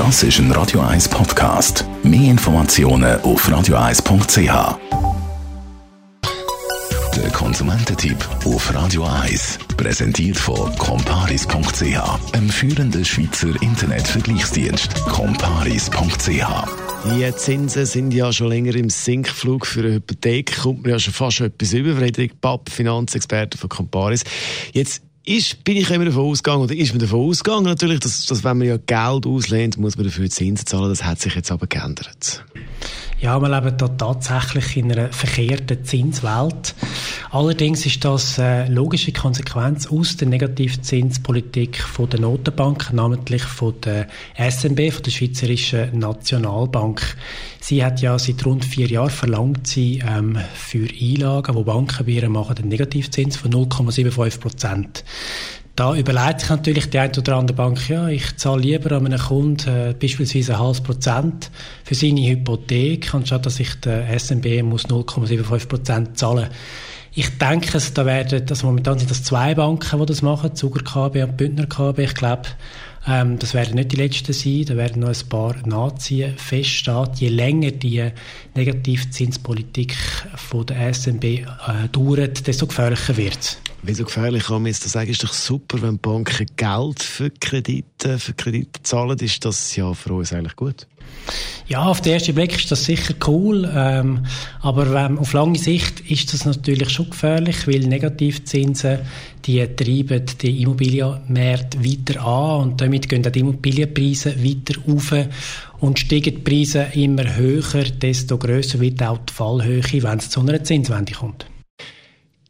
Das ist ein Radio 1 Podcast. Mehr Informationen auf radio1.ch. Der Konsumententipp auf Radio 1 präsentiert von comparis.ch, einem führenden Schweizer Internetvergleichsdienst. comparis.ch die Zinsen sind ja schon länger im Sinkflug. Für eine Hypothek kommt man ja schon fast etwas über. Frederik Papp, Finanzexperte von Comparis. Jetzt ist, bin ich immer davon ausgegangen, oder ist man davon ausgegangen natürlich, dass, dass wenn man ja Geld auslehnt, muss man dafür Zinsen zahlen. Das hat sich jetzt aber geändert. Ja, wir leben da tatsächlich in einer verkehrten Zinswelt. Allerdings ist das eine logische Konsequenz aus der Negativzinspolitik von der Notenbank, namentlich von der SNB, von der Schweizerischen Nationalbank. Sie hat ja seit rund vier Jahren verlangt, sie ähm, für Einlagen, die Banken bei machen, einen Negativzins von 0,75 Prozent. Da überlegt sich natürlich die eine oder andere Bank, ja, ich zahle lieber an einen Kunden äh, beispielsweise ein halbes Prozent für seine Hypothek, anstatt dass ich der SMB muss 0,75 Prozent zahlen ich denke, da werden, also momentan sind das zwei Banken, die das machen, Zuger KB und Bündner KB. Ich glaube, ähm, das werden nicht die letzten sein, da werden noch ein paar nachziehen. Feststeht, je länger die Negativzinspolitik von der SNB äh, dauert, desto gefährlicher wird es. Wieso gefährlich kann man jetzt sagen, ist doch super, wenn Banken Geld für Kredite, für Kredite zahlen, ist das ja für uns eigentlich gut. Ja, auf den ersten Blick ist das sicher cool, ähm, aber ähm, auf lange Sicht ist das natürlich schon gefährlich, weil Negativzinsen, die treiben die Immobilienmärkte weiter an und damit gehen auch die Immobilienpreise weiter auf und steigen die Preise immer höher, desto größer wird auch die Fallhöhe, wenn es zu einer Zinswende kommt.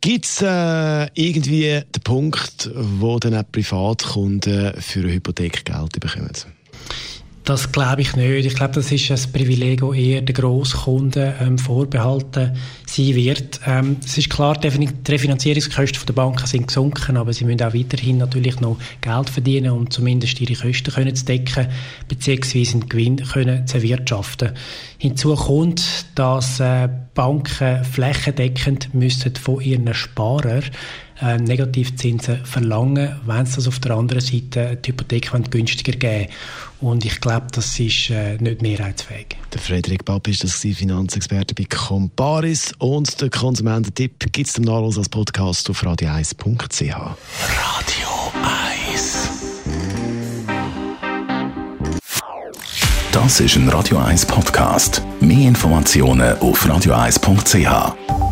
Gibt es äh, irgendwie den Punkt, wo dann auch Privatkunden für eine Hypothek Geld bekommen? Das glaube ich nicht. Ich glaube, das ist ein Privileg, das eher den Grosskunden ähm, vorbehalten sein wird. Ähm, es ist klar, die Refinanzierungskosten der Banken sind gesunken, aber sie müssen auch weiterhin natürlich noch Geld verdienen, um zumindest ihre Kosten können zu decken, beziehungsweise einen Gewinn können zu erwirtschaften. Hinzu kommt, dass äh, Banken flächendeckend müssen von ihren Sparern äh, Negativzinsen verlangen, wenn sie das auf der anderen Seite die Hypothek günstiger geben Und ich glaube, das ist äh, nicht mehrheitsfähig. Der Frederik Bapp ist das Finanzexperte bei Comparis und der Konsumententipp gibt es zum Nachlass als Podcast auf radio1.ch. Radio 1 Das ist ein Radio 1 Podcast. Mehr Informationen auf radio1.ch.